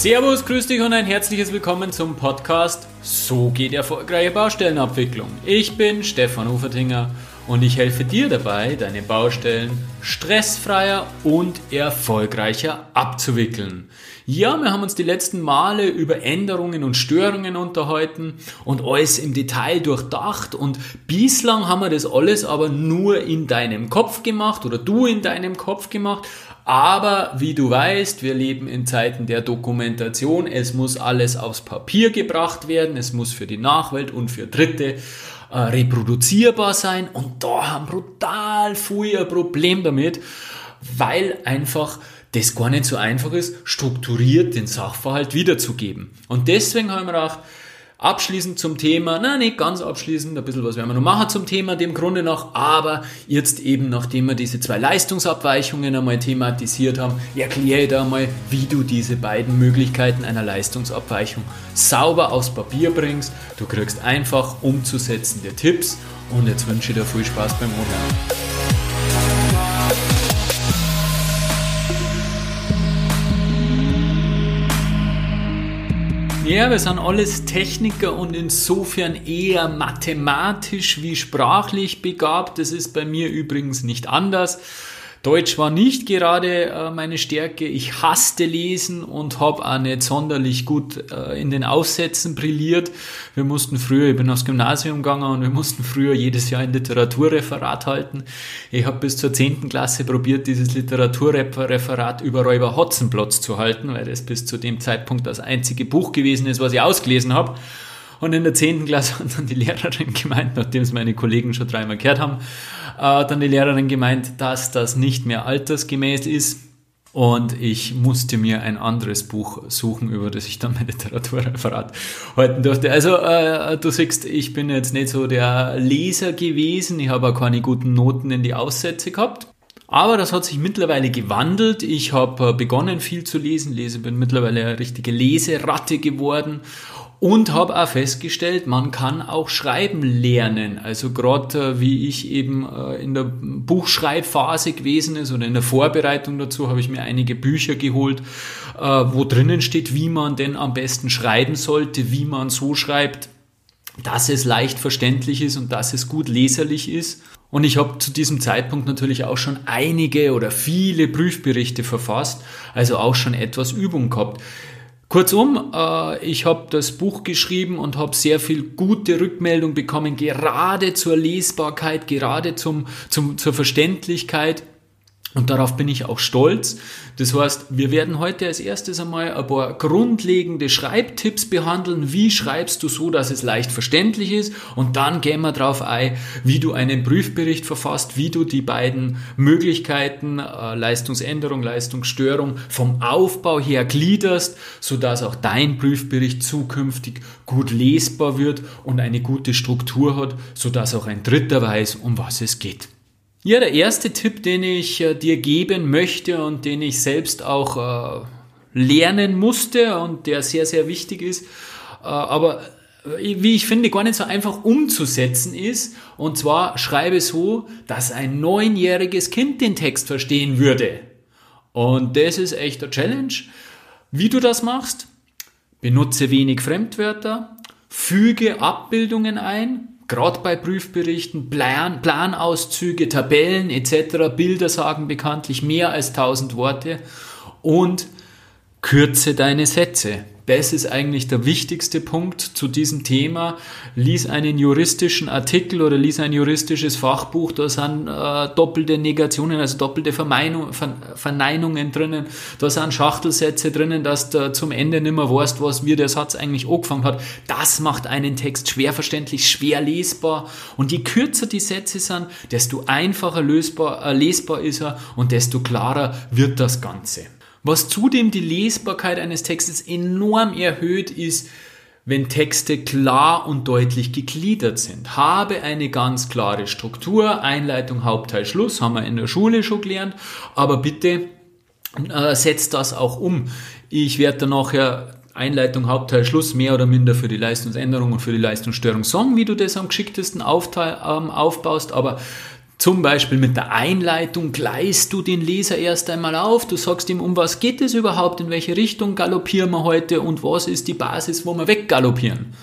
Servus, grüß dich und ein herzliches Willkommen zum Podcast So geht erfolgreiche Baustellenabwicklung. Ich bin Stefan Ufertinger und ich helfe dir dabei, deine Baustellen stressfreier und erfolgreicher abzuwickeln. Ja, wir haben uns die letzten Male über Änderungen und Störungen unterhalten und alles im Detail durchdacht und bislang haben wir das alles aber nur in deinem Kopf gemacht oder du in deinem Kopf gemacht aber wie du weißt, wir leben in Zeiten der Dokumentation. Es muss alles aufs Papier gebracht werden. Es muss für die Nachwelt und für Dritte äh, reproduzierbar sein. Und da haben brutal viel ein Problem damit, weil einfach das gar nicht so einfach ist, strukturiert den Sachverhalt wiederzugeben. Und deswegen haben wir gedacht, Abschließend zum Thema, na nicht ganz abschließend, ein bisschen was werden wir noch machen zum Thema, dem Grunde nach, aber jetzt eben, nachdem wir diese zwei Leistungsabweichungen einmal thematisiert haben, erkläre ich da einmal, wie du diese beiden Möglichkeiten einer Leistungsabweichung sauber aufs Papier bringst. Du kriegst einfach umzusetzende Tipps und jetzt wünsche ich dir viel Spaß beim Anhören. Ja, wir sind alles Techniker und insofern eher mathematisch wie sprachlich begabt. Das ist bei mir übrigens nicht anders. Deutsch war nicht gerade äh, meine Stärke. Ich hasste Lesen und habe auch nicht sonderlich gut äh, in den Aufsätzen brilliert. Wir mussten früher, ich bin aufs Gymnasium gegangen und wir mussten früher jedes Jahr ein Literaturreferat halten. Ich habe bis zur 10. Klasse probiert, dieses Literaturreferat über Räuber Hotzenplotz zu halten, weil das bis zu dem Zeitpunkt das einzige Buch gewesen ist, was ich ausgelesen habe. Und in der 10. Klasse hat dann die Lehrerin gemeint, nachdem es meine Kollegen schon dreimal gehört haben, äh, dann die Lehrerin gemeint, dass das nicht mehr altersgemäß ist. Und ich musste mir ein anderes Buch suchen, über das ich dann mein Literaturreferat halten durfte. Also äh, du siehst, ich bin jetzt nicht so der Leser gewesen. Ich habe auch keine guten Noten in die Aussätze gehabt. Aber das hat sich mittlerweile gewandelt. Ich habe äh, begonnen viel zu lesen. Lese bin mittlerweile eine richtige Leseratte geworden und habe auch festgestellt, man kann auch schreiben lernen. Also gerade äh, wie ich eben äh, in der Buchschreibphase gewesen ist oder in der Vorbereitung dazu, habe ich mir einige Bücher geholt, äh, wo drinnen steht, wie man denn am besten schreiben sollte, wie man so schreibt, dass es leicht verständlich ist und dass es gut leserlich ist. Und ich habe zu diesem Zeitpunkt natürlich auch schon einige oder viele Prüfberichte verfasst, also auch schon etwas Übung gehabt. Kurzum, äh, ich habe das Buch geschrieben und habe sehr viel gute Rückmeldung bekommen, gerade zur Lesbarkeit, gerade zum, zum, zur Verständlichkeit. Und darauf bin ich auch stolz. Das heißt, wir werden heute als erstes einmal ein paar grundlegende Schreibtipps behandeln. Wie schreibst du so, dass es leicht verständlich ist? Und dann gehen wir darauf ein, wie du einen Prüfbericht verfasst, wie du die beiden Möglichkeiten, äh, Leistungsänderung, Leistungsstörung vom Aufbau her gliederst, sodass auch dein Prüfbericht zukünftig gut lesbar wird und eine gute Struktur hat, sodass auch ein Dritter weiß, um was es geht. Ja, der erste Tipp, den ich äh, dir geben möchte und den ich selbst auch äh, lernen musste und der sehr, sehr wichtig ist, äh, aber wie ich finde, gar nicht so einfach umzusetzen ist. Und zwar schreibe so, dass ein neunjähriges Kind den Text verstehen würde. Und das ist echt eine Challenge. Wie du das machst, benutze wenig Fremdwörter, füge Abbildungen ein, gerade bei Prüfberichten, Plan, Planauszüge, Tabellen etc., Bilder sagen bekanntlich mehr als 1000 Worte und kürze deine Sätze. Das ist eigentlich der wichtigste Punkt zu diesem Thema. Lies einen juristischen Artikel oder lies ein juristisches Fachbuch, da sind äh, doppelte Negationen, also doppelte Verneinung, Verneinungen drinnen, da sind Schachtelsätze drinnen, dass du zum Ende nicht mehr weißt, was wie der Satz eigentlich angefangen hat. Das macht einen Text schwer verständlich, schwer lesbar und je kürzer die Sätze sind, desto einfacher lösbar, äh, lesbar ist er und desto klarer wird das Ganze. Was zudem die Lesbarkeit eines Textes enorm erhöht, ist, wenn Texte klar und deutlich gegliedert sind. Habe eine ganz klare Struktur, Einleitung, Hauptteil, Schluss, haben wir in der Schule schon gelernt, aber bitte äh, setzt das auch um. Ich werde dann nachher Einleitung, Hauptteil, Schluss mehr oder minder für die Leistungsänderung und für die Leistungsstörung sagen, wie du das am geschicktesten aufteil, ähm, aufbaust, aber Zum Beispiel mit der Einleitung gleist du den Leser erst einmal auf. Du sagst ihm, um was geht es überhaupt, in welche Richtung galoppieren wir heute und was ist die Basis, wo wir weggaloppieren.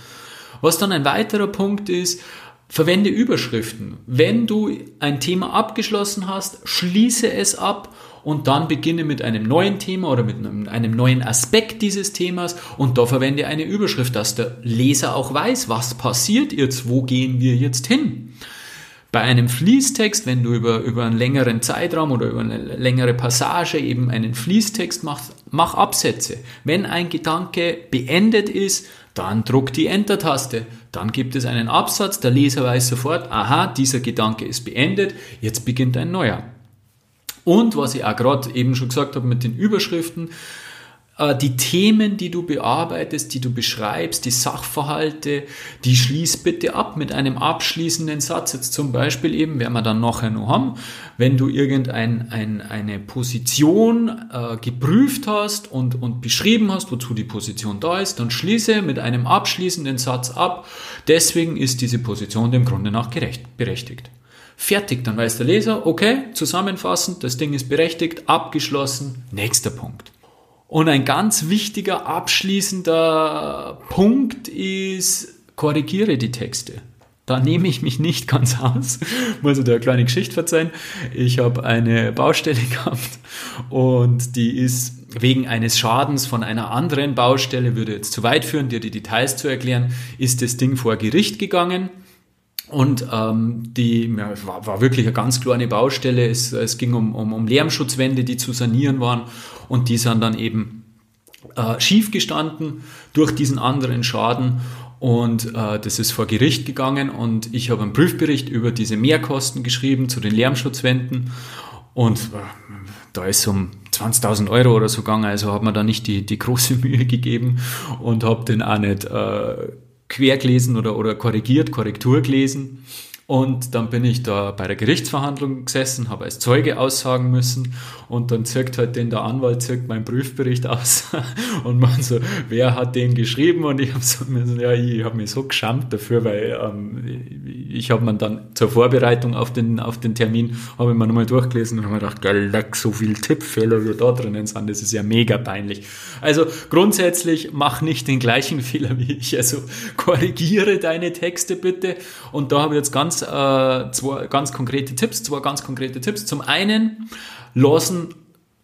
Was dann ein weiterer Punkt ist, verwende Überschriften. Wenn du ein Thema abgeschlossen hast, schließe es ab und dann beginne mit einem neuen Thema oder mit einem, einem, neuen Aspekt dieses Themas und da verwende eine Überschrift, dass der Leser auch weiß, was passiert jetzt, wo gehen wir jetzt hin. Bei einem Fließtext, wenn du über, über einen längeren Zeitraum oder über eine längere Passage eben einen Fließtext machst, mach Absätze. Wenn ein Gedanke beendet ist, dann druck die Enter-Taste. Dann gibt es einen Absatz, der Leser weiß sofort, aha, dieser Gedanke ist beendet, jetzt beginnt ein neuer. Und was ich auch gerade eben schon gesagt habe mit den Überschriften, die Themen, die du bearbeitest, die du beschreibst, die Sachverhalte, die schließ bitte ab mit einem abschließenden Satz. Jetzt zum Beispiel eben, werden wir dann nachher noch haben, wenn du irgendeine ein, eine Position äh, geprüft hast und, und beschrieben hast, wozu die Position da ist, dann schließe mit einem abschließenden Satz ab. Deswegen ist diese Position dem Grunde nach gerecht, berechtigt. Fertig, dann weiß der Leser, okay, zusammenfassend, das Ding ist berechtigt, abgeschlossen, nächster Punkt. Und ein ganz wichtiger abschließender Punkt ist, korrigiere die Texte. Da nehme ich mich nicht ganz aus. Muss ich dir eine kleine Geschichte verzeihen. Ich habe eine Baustelle gehabt und die ist wegen eines Schadens von einer anderen Baustelle, würde jetzt zu weit führen, dir die Details zu erklären, ist das Ding vor Gericht gegangen. Und ähm, die ja, war, war wirklich eine ganz kleine Baustelle. Es, es ging um, um, um Lärmschutzwände, die zu sanieren waren. Und die sind dann eben äh, schief gestanden durch diesen anderen Schaden. Und äh, das ist vor Gericht gegangen und ich habe einen Prüfbericht über diese Mehrkosten geschrieben zu den Lärmschutzwänden. Und äh, da ist um 20.000 Euro oder so gegangen, also hat man da nicht die, die große Mühe gegeben und habe den auch nicht äh, quer gelesen oder, oder korrigiert, Korrektur gelesen. Und dann bin ich da bei der Gerichtsverhandlung gesessen, habe als Zeuge aussagen müssen und dann zirkt halt den der Anwalt zirkt meinen Prüfbericht aus und man so, wer hat den geschrieben? Und ich habe so, ja, ich habe mich so geschammt dafür, weil ähm, ich habe man dann zur Vorbereitung auf den, auf den Termin, habe ich mir nochmal durchgelesen und habe mir gedacht, geil, so viel Tippfehler wie da drinnen sind, das ist ja mega peinlich. Also grundsätzlich mach nicht den gleichen Fehler wie ich, also korrigiere deine Texte bitte und da habe ich jetzt ganz äh, zwei ganz konkrete Tipps, zwei ganz konkrete Tipps. Zum einen, lassen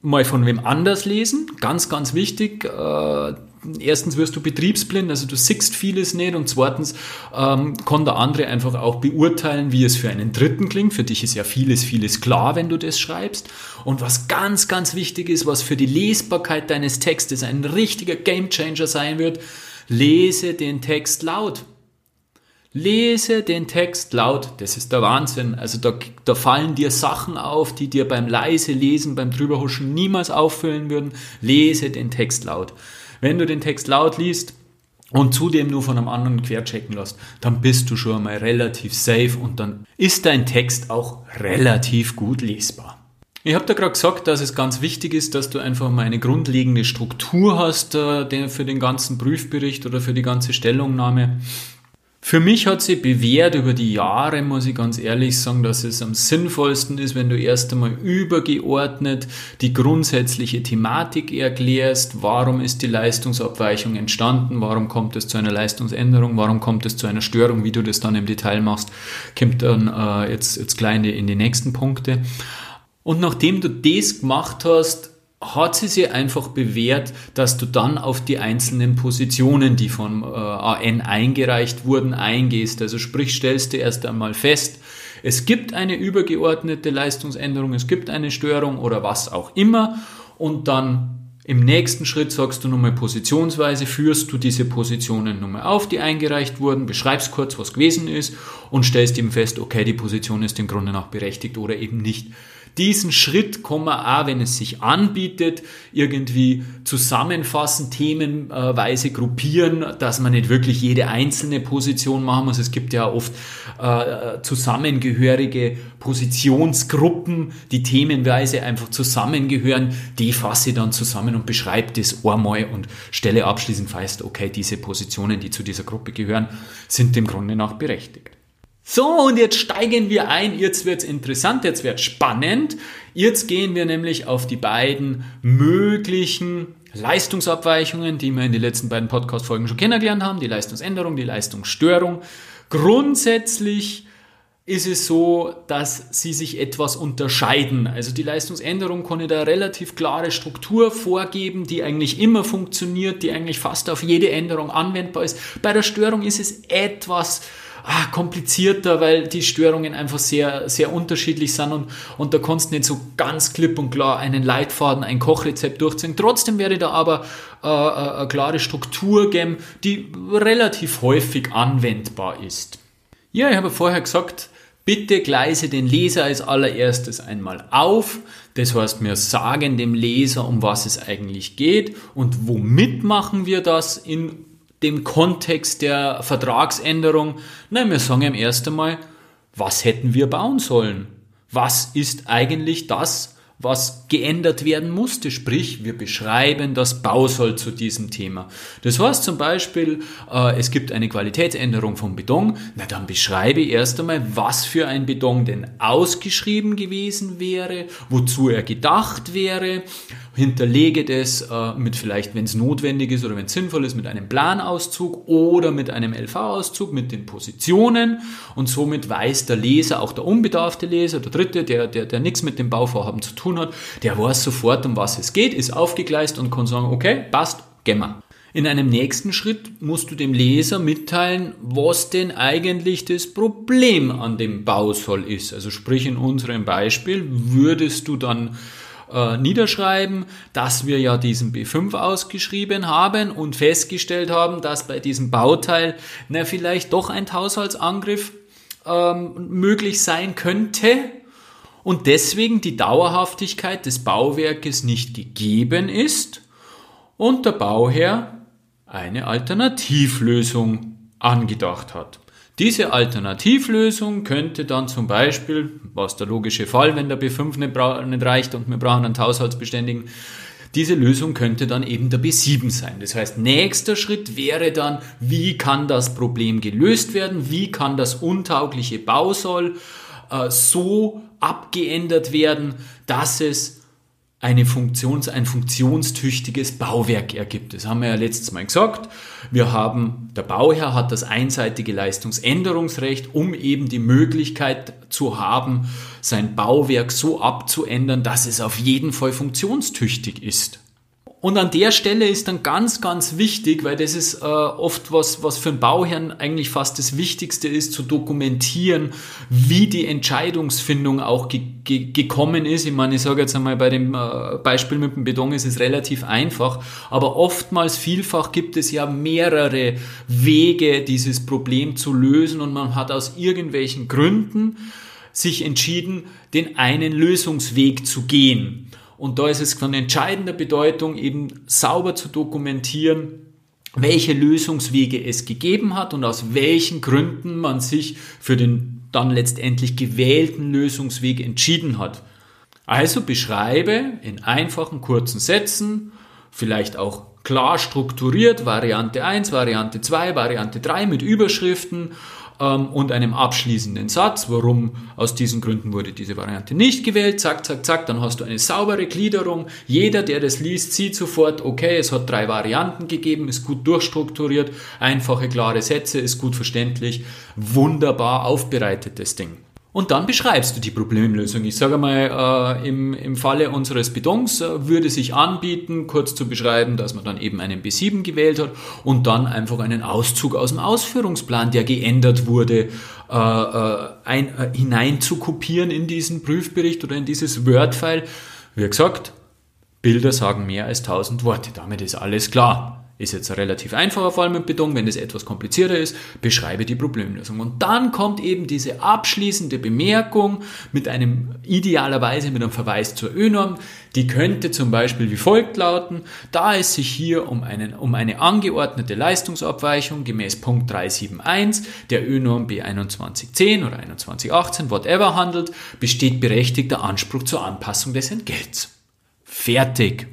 mal von wem anders lesen, ganz, ganz wichtig. Äh, erstens wirst du betriebsblind, also du siehst vieles nicht und zweitens ähm, kann der andere einfach auch beurteilen, wie es für einen Dritten klingt. Für dich ist ja vieles, vieles klar, wenn du das schreibst. Und was ganz, ganz wichtig ist, was für die Lesbarkeit deines Textes ein richtiger Gamechanger sein wird, lese den Text laut. Lese den Text laut, das ist der Wahnsinn. Also da, da fallen dir Sachen auf, die dir beim leise Lesen, beim drüberhuschen niemals auffüllen würden. Lese den Text laut. Wenn du den Text laut liest und zudem nur von einem anderen querchecken lässt, dann bist du schon mal relativ safe und dann ist dein Text auch relativ gut lesbar. Ich habe da gerade gesagt, dass es ganz wichtig ist, dass du einfach mal eine grundlegende Struktur hast äh, für den ganzen Prüfbericht oder für die ganze Stellungnahme. Für mich hat sich bewährt über die Jahre, muss ich ganz ehrlich sagen, dass es am sinnvollsten ist, wenn du erst einmal übergeordnet die grundsätzliche Thematik erklärst. Warum ist die Leistungsabweichung entstanden? Warum kommt es zu einer Leistungsänderung? Warum kommt es zu einer Störung? Wie du das dann im Detail machst, kommt dann äh, jetzt, jetzt gleich in die nächsten Punkte. Und nachdem du das gemacht hast, hat sie sich einfach bewährt, dass du dann auf die einzelnen Positionen, die von äh, AN eingereicht wurden, eingehst. Also sprich, stellst du erst einmal fest, es gibt eine übergeordnete Leistungsänderung, es gibt eine Störung oder was auch immer und dann im nächsten Schritt sagst du nochmal positionsweise, führst du diese Positionen nochmal auf, die eingereicht wurden, beschreibst kurz, was gewesen ist und stellst eben fest, okay, die Position ist im Grunde nach berechtigt oder eben nicht. Diesen Schritt kann man auch, wenn es sich anbietet, irgendwie zusammenfassen, themenweise gruppieren, dass man nicht wirklich jede einzelne Position machen muss. Es gibt ja oft äh, zusammengehörige Positionsgruppen, die themenweise einfach zusammengehören. Die fasse ich dann zusammen und beschreibe das einmal und stelle abschließend fest, okay, diese Positionen, die zu dieser Gruppe gehören, sind dem Grunde nach berechtigt. So, und jetzt steigen wir ein. Jetzt wird's interessant, jetzt wird's spannend. Jetzt gehen wir nämlich auf die beiden möglichen Leistungsabweichungen, die wir in den letzten beiden Podcast-Folgen schon kennengelernt haben. Die Leistungsänderung, die Leistungsstörung. Grundsätzlich ist es so, dass sie sich etwas unterscheiden. Also die Leistungsänderung ich da relativ klare Struktur vorgeben, die eigentlich immer funktioniert, die eigentlich fast auf jede Änderung anwendbar ist. Bei der Störung ist es etwas ah, komplizierter, weil die Störungen einfach sehr, sehr unterschiedlich sind und, und da kannst du nicht so ganz klipp und klar einen Leitfaden, ein Kochrezept durchziehen. Trotzdem werde ich da aber äh, äh, eine klare Struktur geben, die relativ häufig anwendbar ist. Ja, ich habe vorher gesagt, Bitte gleise den Leser als allererstes einmal auf. Das heißt, wir sagen dem Leser, um was es eigentlich geht und womit machen wir das in dem Kontext der Vertragsänderung? Nein, wir sagen ihm erst einmal, was hätten wir bauen sollen? Was ist eigentlich das, was geändert werden musste. Sprich, wir beschreiben das Bausoll zu diesem Thema. Das heißt zum Beispiel, äh, es gibt eine Qualitätsänderung vom Beton. Na, dann beschreibe erst einmal, was für ein Beton denn ausgeschrieben gewesen wäre, wozu er gedacht wäre, hinterlege das äh, mit vielleicht, wenn es notwendig ist oder wenn es sinnvoll ist, mit einem Planauszug oder mit einem LV-Auszug, mit den Positionen und somit weiß der Leser, auch der unbedarfte Leser, der Dritte, der, der, der nichts mit dem Bauvorhaben zu tun hat, der weiß sofort, um was es geht, ist aufgegleist und kann sagen, okay, passt, gehen. In einem nächsten Schritt musst du dem Leser mitteilen, was denn eigentlich das Problem an dem Bausoll ist. Also sprich in unserem Beispiel würdest du dann äh, niederschreiben, dass wir ja diesen B5 ausgeschrieben haben und festgestellt haben, dass bei diesem Bauteil na, vielleicht doch ein Haushaltsangriff ähm, möglich sein könnte und deswegen die Dauerhaftigkeit des Bauwerkes nicht gegeben ist und der Bauherr eine Alternativlösung angedacht hat. Diese Alternativlösung könnte dann zum Beispiel, was der logische Fall, wenn der B5 nicht, reicht und wir brauchen einen Haushaltsbeständigen, diese Lösung könnte dann eben der B7 sein. Das heißt, nächster Schritt wäre dann, wie kann das Problem gelöst werden? Wie kann das untaugliche Bausoll äh, so abgeändert werden, dass es eine Funktions, ein funktionstüchtiges Bauwerk ergibt. Das haben wir ja letztes Mal gesagt. Wir haben, der Bauherr hat das einseitige Leistungsänderungsrecht, um eben die Möglichkeit zu haben, sein Bauwerk so abzuändern, dass es auf jeden Fall funktionstüchtig ist. Und an der Stelle ist dann ganz, ganz wichtig, weil das ist äh, oft was, was für einen Bauherrn eigentlich fast das Wichtigste ist, zu dokumentieren, wie die Entscheidungsfindung auch ge ge gekommen ist. Ich meine, ich sage jetzt einmal, bei dem äh, Beispiel mit dem Beton ist es relativ einfach, aber oftmals, vielfach gibt es ja mehrere Wege, dieses Problem zu lösen und man hat aus irgendwelchen Gründen sich entschieden, den einen Lösungsweg zu gehen. Und da ist es von entscheidender Bedeutung, eben sauber zu dokumentieren, welche Lösungswege es gegeben hat und aus welchen Gründen man sich für den dann letztendlich gewählten Lösungsweg entschieden hat. Also beschreibe in einfachen, kurzen Sätzen, vielleicht auch klar strukturiert, Variante 1, Variante 2, Variante 3 mit Überschriften ähm, und einem abschließenden Satz, warum aus diesen Gründen wurde diese Variante nicht gewählt, zack, zack, zack, dann hast du eine saubere Gliederung. Jeder, der das liest, sieht sofort, okay, es hat drei Varianten gegeben, ist gut durchstrukturiert, einfache, klare Sätze, ist gut verständlich, wunderbar aufbereitetes Ding. Und dann beschreibst du die Problemlösung. Ich sage mal, äh, im, im Falle unseres Betons äh, würde sich anbieten, kurz zu beschreiben, dass man dann eben einen B7 gewählt hat und dann einfach einen Auszug aus dem Ausführungsplan, der geändert wurde, äh, äh ein, äh, hinein zu kopieren in diesen Prüfbericht oder in dieses Word-File. Wie gesagt, Bilder sagen mehr als 1000 Worte. Damit ist alles klar. Ist jetzt ein relativ einfacher Fall mit Beton. Wenn es etwas komplizierter ist, beschreibe die Problemlösung. Und dann kommt eben diese abschließende Bemerkung mit einem, idealerweise mit einem Verweis zur ÖNORM. Die könnte zum Beispiel wie folgt lauten, da es sich hier um, einen, um eine angeordnete Leistungsabweichung gemäß Punkt 371 der ÖNORM B2110 oder 2118, whatever handelt, besteht berechtigter Anspruch zur Anpassung des Entgelts. Fertig.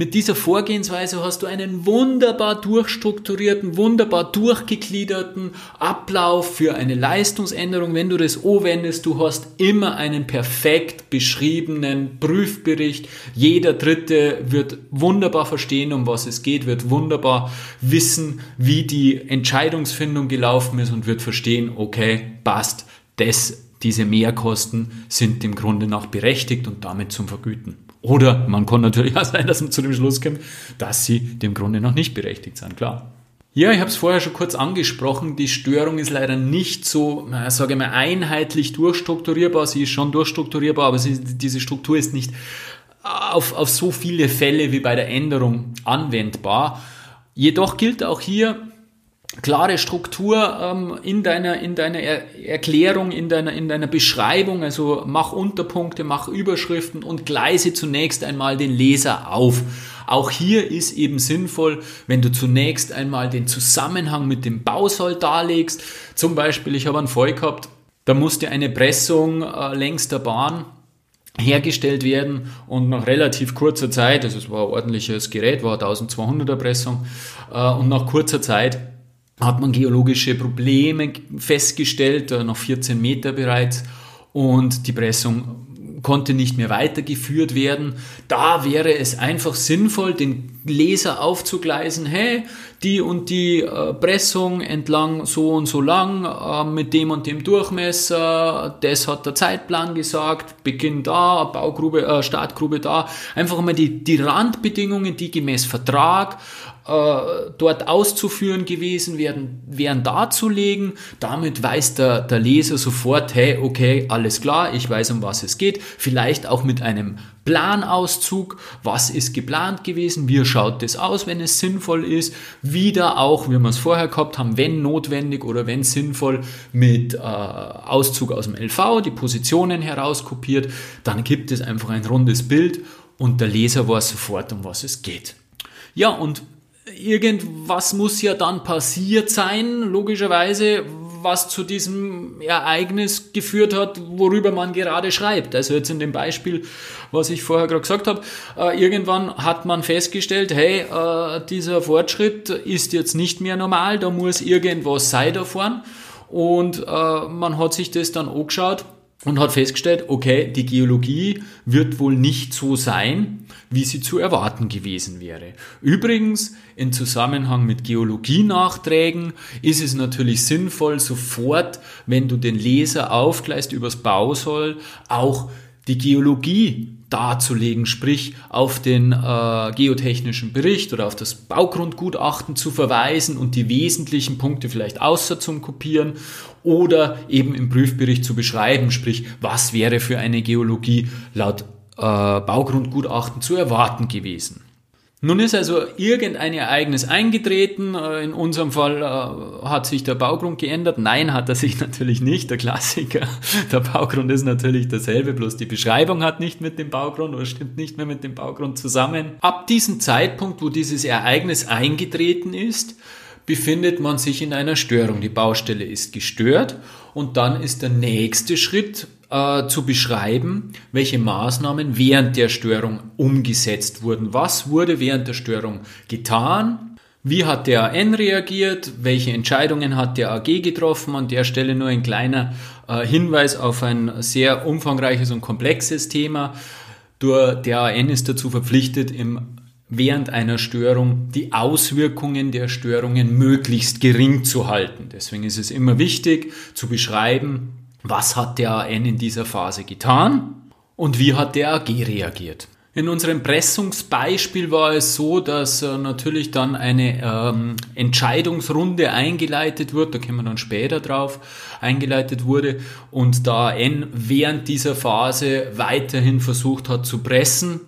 Mit dieser Vorgehensweise hast du einen wunderbar durchstrukturierten, wunderbar durchgegliederten Ablauf für eine Leistungsänderung. Wenn du das anwendest, du hast immer einen perfekt beschriebenen Prüfbericht. Jeder Dritte wird wunderbar verstehen, um was es geht, wird wunderbar wissen, wie die Entscheidungsfindung gelaufen ist und wird verstehen, okay, passt, das, diese Mehrkosten sind im Grunde nach berechtigt und damit zum Vergüten. Oder man kann natürlich auch sein, dass man zu dem Schluss kommt, dass sie dem Grunde noch nicht berechtigt sind, klar. Ja, ich habe es vorher schon kurz angesprochen. Die Störung ist leider nicht so, sage ich mal, einheitlich durchstrukturierbar. Sie ist schon durchstrukturierbar, aber sie, diese Struktur ist nicht auf, auf so viele Fälle wie bei der Änderung anwendbar. Jedoch gilt auch hier, klare Struktur ähm, in deiner, in deiner er Erklärung, in deiner, in deiner Beschreibung. Also mach Unterpunkte, mach Überschriften und gleise zunächst einmal den Leser auf. Auch hier ist eben sinnvoll, wenn du zunächst einmal den Zusammenhang mit dem Bausoll darlegst. Zum Beispiel, ich habe einen Fall gehabt, da musste eine Pressung äh, längs der Bahn hergestellt werden und nach relativ kurzer Zeit, also es war ein ordentliches Gerät, war 1200er Pressung, äh, und nach kurzer Zeit hat man geologische Probleme festgestellt, äh, noch 14 Meter bereits, und die Pressung konnte nicht mehr weitergeführt werden. Da wäre es einfach sinnvoll, den Leser aufzugleisen, hey, die und die äh, Pressung entlang so und so lang, äh, mit dem und dem Durchmesser, das hat der Zeitplan gesagt, Beginn da, Baugrube, äh, Startgrube da. Einfach mal die, die Randbedingungen, die gemäß Vertrag dort auszuführen gewesen wären, wären darzulegen. Damit weiß der, der Leser sofort, hey, okay, alles klar, ich weiß, um was es geht. Vielleicht auch mit einem Planauszug, was ist geplant gewesen, wie schaut das aus, wenn es sinnvoll ist, wieder auch, wie wir es vorher gehabt haben, wenn notwendig oder wenn sinnvoll, mit äh, Auszug aus dem LV, die Positionen herauskopiert, dann gibt es einfach ein rundes Bild und der Leser weiß sofort, um was es geht. Ja, und irgendwas muss ja dann passiert sein, logischerweise, was zu diesem Ereignis geführt hat, worüber man gerade schreibt. Also jetzt in dem Beispiel, was ich vorher gerade gesagt habe, äh, irgendwann hat man festgestellt, hey, äh, dieser Fortschritt ist jetzt nicht mehr normal, da muss irgendwas sein davon. Und äh, man hat sich das dann angeschaut und hat festgestellt, okay, die Geologie wird wohl nicht so sein, wie sie zu erwarten gewesen wäre. Übrigens, in Zusammenhang mit Geologienachträgen ist es natürlich sinnvoll, sofort, wenn du den Leser aufgleist übers Bausoll, auch die Geologie darzulegen, sprich auf den äh, geotechnischen Bericht oder auf das Baugrundgutachten zu verweisen und die wesentlichen Punkte vielleicht außer zum Kopieren oder eben im Prüfbericht zu beschreiben, sprich was wäre für eine Geologie laut äh, Baugrundgutachten zu erwarten gewesen. Nun ist also irgendein Ereignis eingetreten. Äh, in unserem Fall äh, hat sich der Baugrund geändert. Nein, hat er sich natürlich nicht. Der Klassiker. Der Baugrund ist natürlich derselbe, bloß die Beschreibung hat nicht mit dem Baugrund oder stimmt nicht mehr mit dem Baugrund zusammen. Ab diesem Zeitpunkt, wo dieses Ereignis eingetreten ist, befindet man sich in einer Störung. Die Baustelle ist gestört und dann ist der nächste Schritt äh, zu beschreiben, welche Maßnahmen während der Störung umgesetzt wurden. Was wurde während der Störung getan? Wie hat der AN reagiert? Welche Entscheidungen hat der AG getroffen? An der Stelle nur ein kleiner äh, Hinweis auf ein sehr umfangreiches und komplexes Thema. Der AN ist dazu verpflichtet, im während einer Störung die Auswirkungen der Störungen möglichst gering zu halten. Deswegen ist es immer wichtig zu beschreiben, was hat der AN in dieser Phase getan? Und wie hat der AG reagiert. In unserem Pressungsbeispiel war es so, dass äh, natürlich dann eine ähm, Entscheidungsrunde eingeleitet wird, da kommen wir dann später drauf, eingeleitet wurde. Und da N während dieser Phase weiterhin versucht hat zu pressen,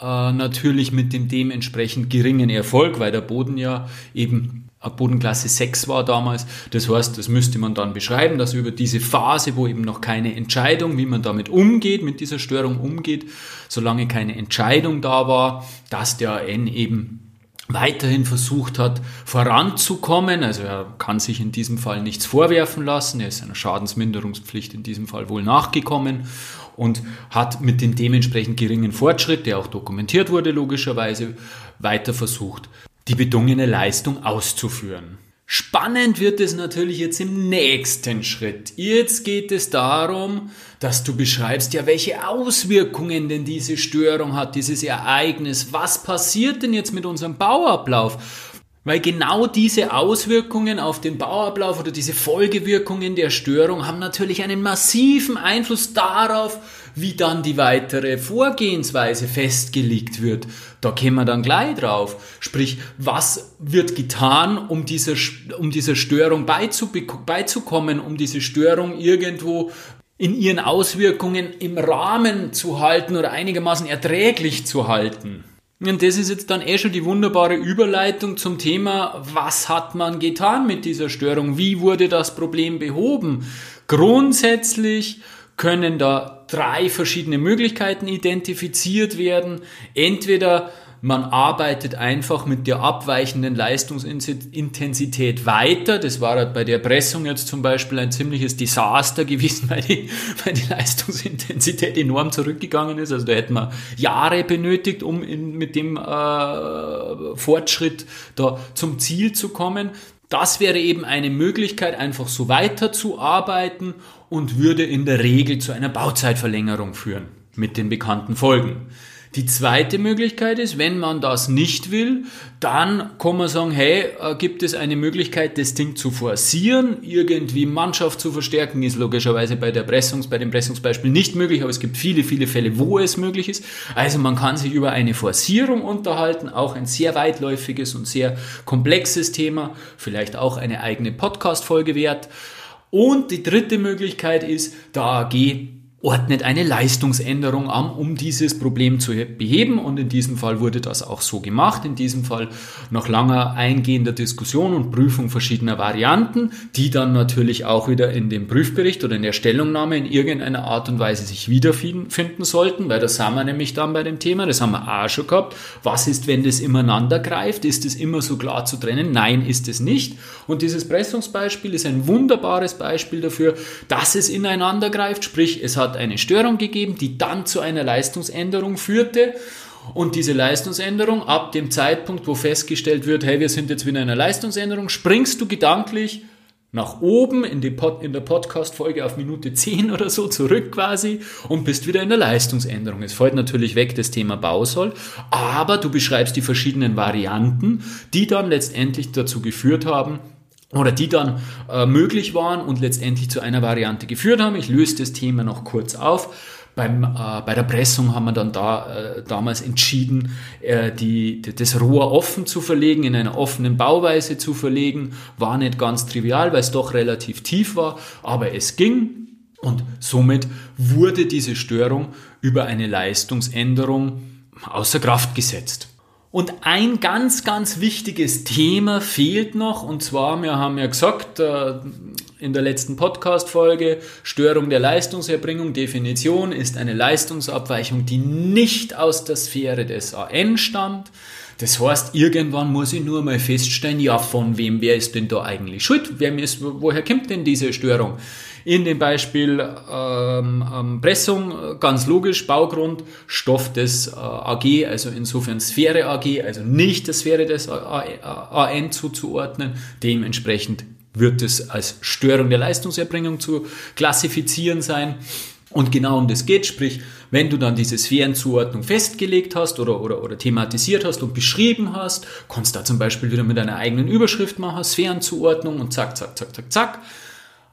äh, natürlich mit dem dementsprechend geringen Erfolg, weil der Boden ja eben Bodenklasse 6 war damals. Das heißt, das müsste man dann beschreiben, dass über diese Phase, wo eben noch keine Entscheidung, wie man damit umgeht, mit dieser Störung umgeht, solange keine Entscheidung da war, dass der N eben weiterhin versucht hat, voranzukommen. Also er kann sich in diesem Fall nichts vorwerfen lassen. Er ist seiner Schadensminderungspflicht in diesem Fall wohl nachgekommen und hat mit dem dementsprechend geringen Fortschritt, der auch dokumentiert wurde logischerweise, weiter versucht, die bedungene Leistung auszuführen. Spannend wird es natürlich jetzt im nächsten Schritt. Jetzt geht es darum, dass du beschreibst, ja, welche Auswirkungen denn diese Störung hat, dieses Ereignis. Was passiert denn jetzt mit unserem Bauablauf? Weil genau diese Auswirkungen auf den Bauablauf oder diese Folgewirkungen der Störung haben natürlich einen massiven Einfluss darauf, wie dann die weitere Vorgehensweise festgelegt wird. Da kämen wir dann gleich drauf. Sprich, was wird getan, um dieser, um dieser Störung beizukommen, um diese Störung irgendwo in ihren Auswirkungen im Rahmen zu halten oder einigermaßen erträglich zu halten. Und das ist jetzt dann eh schon die wunderbare Überleitung zum Thema, was hat man getan mit dieser Störung? Wie wurde das Problem behoben? Grundsätzlich können da drei verschiedene Möglichkeiten identifiziert werden. Entweder man arbeitet einfach mit der abweichenden Leistungsintensität weiter. Das war halt bei der Pressung jetzt zum Beispiel ein ziemliches Desaster gewesen, weil die, weil die Leistungsintensität enorm zurückgegangen ist. Also da hätten wir Jahre benötigt, um in, mit dem äh, Fortschritt da zum Ziel zu kommen. Das wäre eben eine Möglichkeit, einfach so weiterzuarbeiten und würde in der Regel zu einer Bauzeitverlängerung führen mit den bekannten Folgen. Die zweite Möglichkeit ist, wenn man das nicht will, dann kann man sagen, hey, äh, gibt es eine Möglichkeit, das Ding zu forcieren, irgendwie Mannschaft zu verstärken, ist logischerweise bei der Pressungs, bei dem Pressungsbeispiel nicht möglich, aber es gibt viele, viele Fälle, wo es möglich ist. Also man kann sich über eine Forcierung unterhalten, auch ein sehr weitläufiges und sehr komplexes Thema, vielleicht auch eine eigene Podcast-Folge wert. Und die dritte Möglichkeit ist, der AG ordnet eine Leistungsänderung an, um dieses Problem zu beheben. Und in diesem Fall wurde das auch so gemacht. In diesem Fall nach langer eingehender Diskussion und Prüfung verschiedener Varianten, die dann natürlich auch wieder in dem Prüfbericht oder in der Stellungnahme in irgendeiner Art und Weise sich wiederfinden sollten, weil das haben wir nämlich dann bei dem Thema, das haben wir auch schon gehabt. Was ist, wenn das ineinander greift? Ist es immer so klar zu trennen? Nein, ist es nicht. Und dieses Pressungsbeispiel ist ein wunderbares Beispiel dafür, dass es ineinander greift, sprich, es hat hat eine Störung gegeben, die dann zu einer Leistungsänderung führte. Und diese Leistungsänderung, ab dem Zeitpunkt, wo festgestellt wird, hey, wir sind jetzt wieder in einer Leistungsänderung, springst du gedanklich nach oben in, Pod, in der Podcast-Folge auf Minute 10 oder so zurück quasi und bist wieder in der Leistungsänderung. Es fällt natürlich weg das Thema Bausoll, aber du beschreibst die verschiedenen Varianten, die dann letztendlich dazu geführt haben, oder die dann äh, möglich waren und letztendlich zu einer Variante geführt haben. Ich löse das Thema noch kurz auf. Beim, äh, bei der Pressung haben wir dann da äh, damals entschieden, äh, die, das Rohr offen zu verlegen, in einer offenen Bauweise zu verlegen. War nicht ganz trivial, weil es doch relativ tief war, aber es ging. Und somit wurde diese Störung über eine Leistungsänderung außer Kraft gesetzt. Und ein ganz, ganz wichtiges Thema fehlt noch, und zwar, wir haben ja gesagt, äh, in der letzten Podcast-Folge, Störung der Leistungserbringung, Definition ist eine Leistungsabweichung, die nicht aus der Sphäre des AN stammt. Das heißt, irgendwann muss ich nur mal feststellen, ja, von wem, wer ist denn da eigentlich schuld? Wer ist, woher kommt denn diese Störung? In dem Beispiel ähm, ähm, Pressung, ganz logisch, Baugrund, Stoff des äh, AG, also insofern Sphäre AG, also nicht der Sphäre des AN zuzuordnen. Dementsprechend wird es als Störung der Leistungserbringung zu klassifizieren sein. Und genau um das geht, sprich, wenn du dann diese Sphärenzuordnung festgelegt hast oder, oder, oder thematisiert hast und beschrieben hast, kannst du da zum Beispiel wieder mit einer eigenen Überschrift machen, Sphärenzuordnung und zack, zack, zack, zack, zack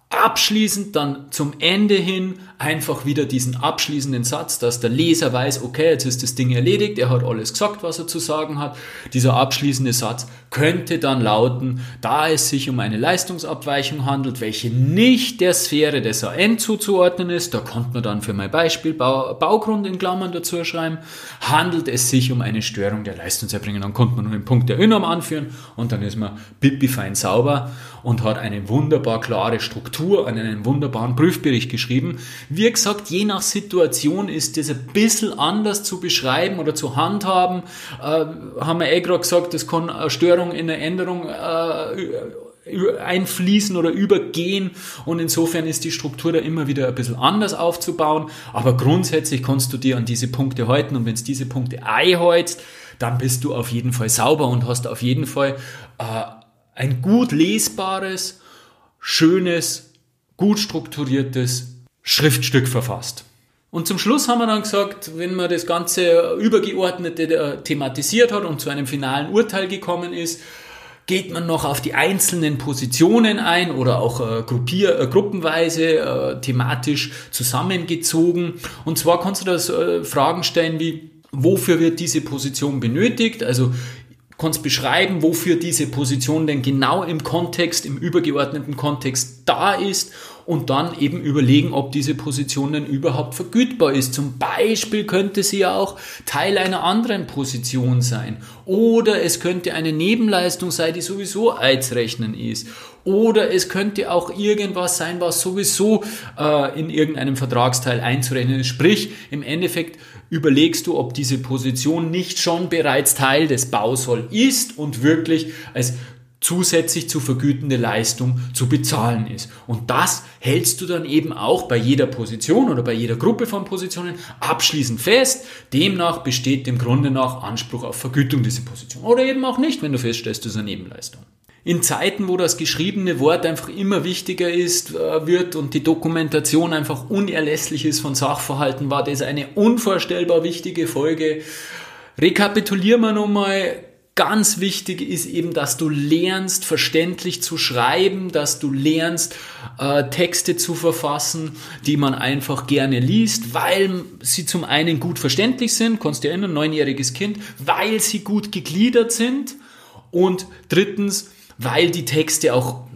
abschließend dann zum Ende hin einfach wieder diesen abschließenden Satz, dass der Leser weiß, okay, jetzt ist das Ding erledigt, er hat alles gesagt, was er zu sagen hat. Dieser abschließende Satz könnte dann lauten, da es sich um eine Leistungsabweichung handelt, welche nicht der Sphäre des AN zuzuordnen ist, da konnte man dann für mein Beispiel Bau, Baugrund in Klammern dazu schreiben, handelt es sich um eine Störung der Leistungserbringung. Dann konnte man nur den Punkt der Erinnerung anführen und dann ist man pipi fein sauber und hat eine wunderbar klare Struktur an einen wunderbaren Prüfbericht geschrieben. Wie gesagt, je nach Situation ist das ein bisschen anders zu beschreiben oder zu handhaben. Äh, haben wir eh gerade gesagt, das kann eine Störung in der Änderung äh, einfließen oder übergehen. Und insofern ist die Struktur da immer wieder ein bisschen anders aufzubauen, aber grundsätzlich kannst du dir an diese Punkte halten. Und wenn es diese Punkte einhältst, dann bist du auf jeden Fall sauber und hast auf jeden Fall äh, ein gut lesbares, schönes, gut strukturiertes Schriftstück verfasst. Und zum Schluss haben wir dann gesagt, wenn man das Ganze übergeordnete äh, thematisiert hat und zu einem finalen Urteil gekommen ist, geht man noch auf die einzelnen Positionen ein oder auch äh, gruppier, äh, gruppenweise äh, thematisch zusammengezogen. Und zwar kannst du das äh, Fragen stellen wie, wofür wird diese Position benötigt? Also kannst beschreiben, wofür diese Position denn genau im Kontext, im übergeordneten Kontext da ist und dann eben überlegen, ob diese Position denn überhaupt vergütbar ist. Zum Beispiel könnte sie ja auch Teil einer anderen Position sein. Oder es könnte eine Nebenleistung sein, die sowieso einzurechnen ist. Oder es könnte auch irgendwas sein, was sowieso äh, in irgendeinem Vertragsteil einzurechnen ist. Sprich, im Endeffekt überlegst du, ob diese Position nicht schon bereits Teil des Bausoll ist und wirklich als zusätzlich zu vergütende Leistung zu bezahlen ist. Und das hältst du dann eben auch bei jeder Position oder bei jeder Gruppe von Positionen abschließend fest. Demnach besteht dem Grunde nach Anspruch auf Vergütung dieser Position. Oder eben auch nicht, wenn du feststellst, das ist eine Nebenleistung. In Zeiten, wo das geschriebene Wort einfach immer wichtiger ist, äh, wird und die Dokumentation einfach unerlässlich ist von Sachverhalten, war das eine unvorstellbar wichtige Folge. Rekapitulieren wir nochmal ganz wichtig ist eben, dass du lernst, verständlich zu schreiben, dass du lernst, äh, Texte zu verfassen, die man einfach gerne liest, weil sie zum einen gut verständlich sind, kannst du dir erinnern, neunjähriges Kind, weil sie gut gegliedert sind und drittens, weil die Texte auch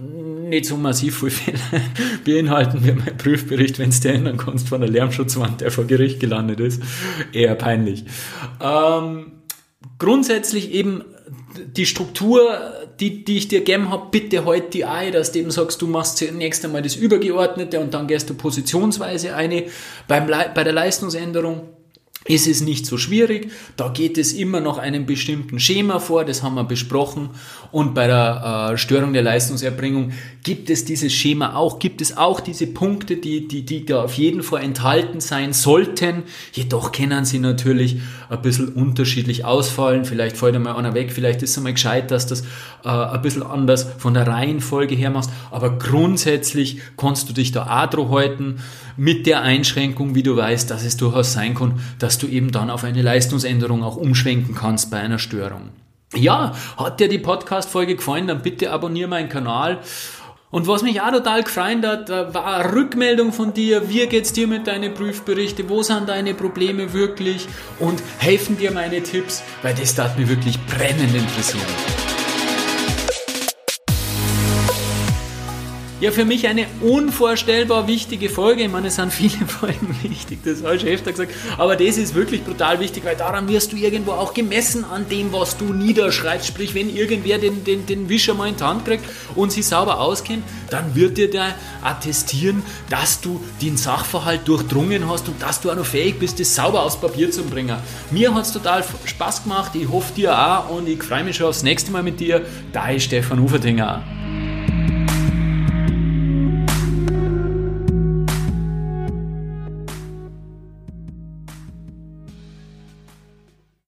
nicht so massiv viel beinhalten wie mein Prüfbericht, wenn du dir erinnern kannst, von der Lärmschutzwand, der vor Gericht gelandet ist. Eher peinlich. Ähm, grundsätzlich eben die Struktur, die, die ich dir gegeben habe, bitte halt die ein, dass du eben sagst, du machst zunächst einmal das Übergeordnete und dann gehst du positionsweise eine. Beim, bei der Leistungsänderung ist es nicht so schwierig. Da geht es immer noch einem bestimmten Schema vor, das haben wir besprochen. Und bei der äh, Störung der Leistungserbringung gibt es dieses Schema auch, gibt es auch diese Punkte, die, die, die da auf jeden Fall enthalten sein sollten. Jedoch können sie natürlich ein bisschen unterschiedlich ausfallen. Vielleicht fällt einmal einer weg, vielleicht ist es einmal gescheit, dass das äh, ein bisschen anders von der Reihenfolge her machst. Aber grundsätzlich kannst du dich da drauf halten mit der Einschränkung, wie du weißt, dass es durchaus sein kann, dass du eben dann auf eine Leistungsänderung auch umschwenken kannst bei einer Störung. Ja, hat dir die Podcast-Folge gefallen, dann bitte abonniere meinen Kanal. Und was mich auch total gefreut hat, war eine Rückmeldung von dir. Wie geht's dir mit deinen Prüfberichten? Wo sind deine Probleme wirklich? Und helfen dir meine Tipps? Weil das darf mich wirklich brennend interessieren. Ja, für mich eine unvorstellbar wichtige Folge. Ich meine, es sind viele Folgen wichtig, das habe ich schon öfter gesagt. Aber das ist wirklich brutal wichtig, weil daran wirst du irgendwo auch gemessen an dem, was du niederschreibst. Sprich, wenn irgendwer den, den, den Wischer mal in die Hand kriegt und sich sauber auskennt, dann wird dir der attestieren, dass du den Sachverhalt durchdrungen hast und dass du auch noch fähig bist, das sauber aufs Papier zu bringen. Mir hat es total Spaß gemacht. Ich hoffe dir auch und ich freue mich schon aufs nächste Mal mit dir. Dein Stefan Ufertinger.